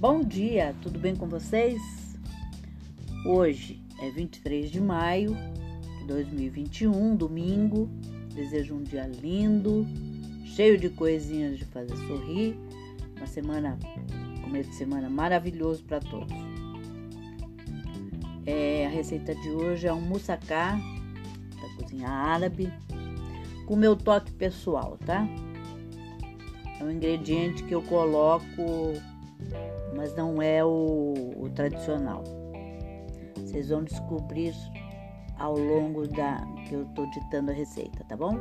Bom dia, tudo bem com vocês? Hoje é 23 de maio de 2021, domingo. Desejo um dia lindo, cheio de coisinhas de fazer sorrir. Uma semana, começo de semana maravilhoso para todos. É, a receita de hoje é um moussaka da cozinha árabe, com meu toque pessoal, tá? É um ingrediente que eu coloco mas não é o, o tradicional. Vocês vão descobrir ao longo da que eu estou ditando a receita, tá bom?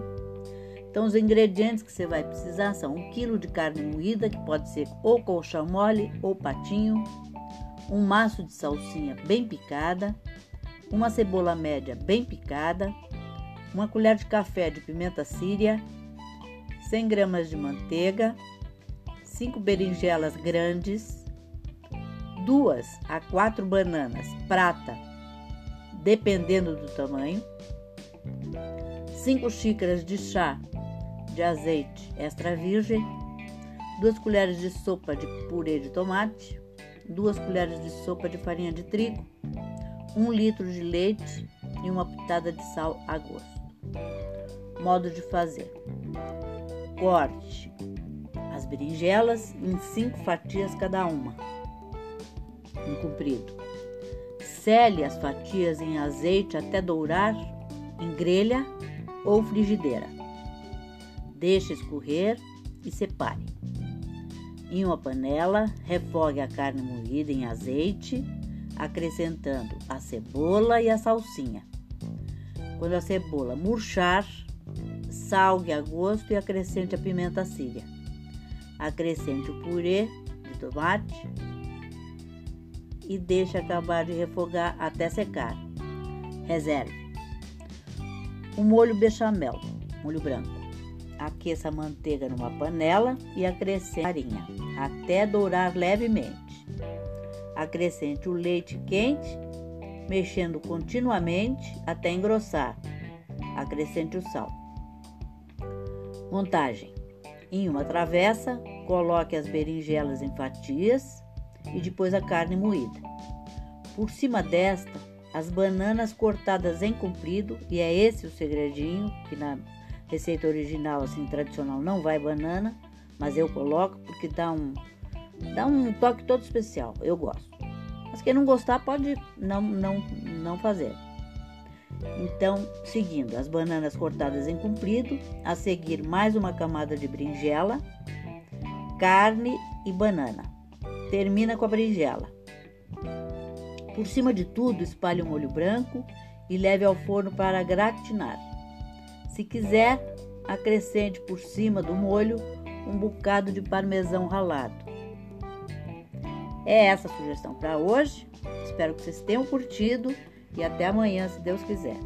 Então, os ingredientes que você vai precisar são um quilo de carne moída, que pode ser ou colchão mole ou patinho, um maço de salsinha bem picada, uma cebola média bem picada, uma colher de café de pimenta síria, 100 gramas de manteiga, 5 berinjelas grandes, duas a quatro bananas prata, dependendo do tamanho, 5 xícaras de chá de azeite extra virgem, 2 colheres de sopa de purê de tomate, 2 colheres de sopa de farinha de trigo, 1 litro de leite e uma pitada de sal a gosto. Modo de fazer: corte as berinjelas em 5 fatias cada uma em comprido. Sele as fatias em azeite até dourar em grelha ou frigideira. Deixe escorrer e separe. Em uma panela, refogue a carne moída em azeite, acrescentando a cebola e a salsinha. Quando a cebola murchar, salgue a gosto e acrescente a pimenta síria. Acrescente o purê de tomate e deixe acabar de refogar até secar. Reserve. O molho bechamel, molho branco. Aqueça a manteiga numa panela e acrescente a farinha até dourar levemente. Acrescente o leite quente, mexendo continuamente até engrossar. Acrescente o sal. Montagem: em uma travessa, coloque as berinjelas em fatias e depois a carne moída. Por cima desta, as bananas cortadas em comprido, e é esse o segredinho, que na receita original, assim, tradicional, não vai banana, mas eu coloco porque dá um, dá um toque todo especial, eu gosto. Mas quem não gostar pode não, não, não fazer. Então, seguindo as bananas cortadas em comprido, a seguir mais uma camada de berinjela, carne e banana. Termina com a berinjela. Por cima de tudo, espalhe um molho branco e leve ao forno para gratinar. Se quiser, acrescente por cima do molho um bocado de parmesão ralado. É essa a sugestão para hoje. Espero que vocês tenham curtido e até amanhã, se Deus quiser.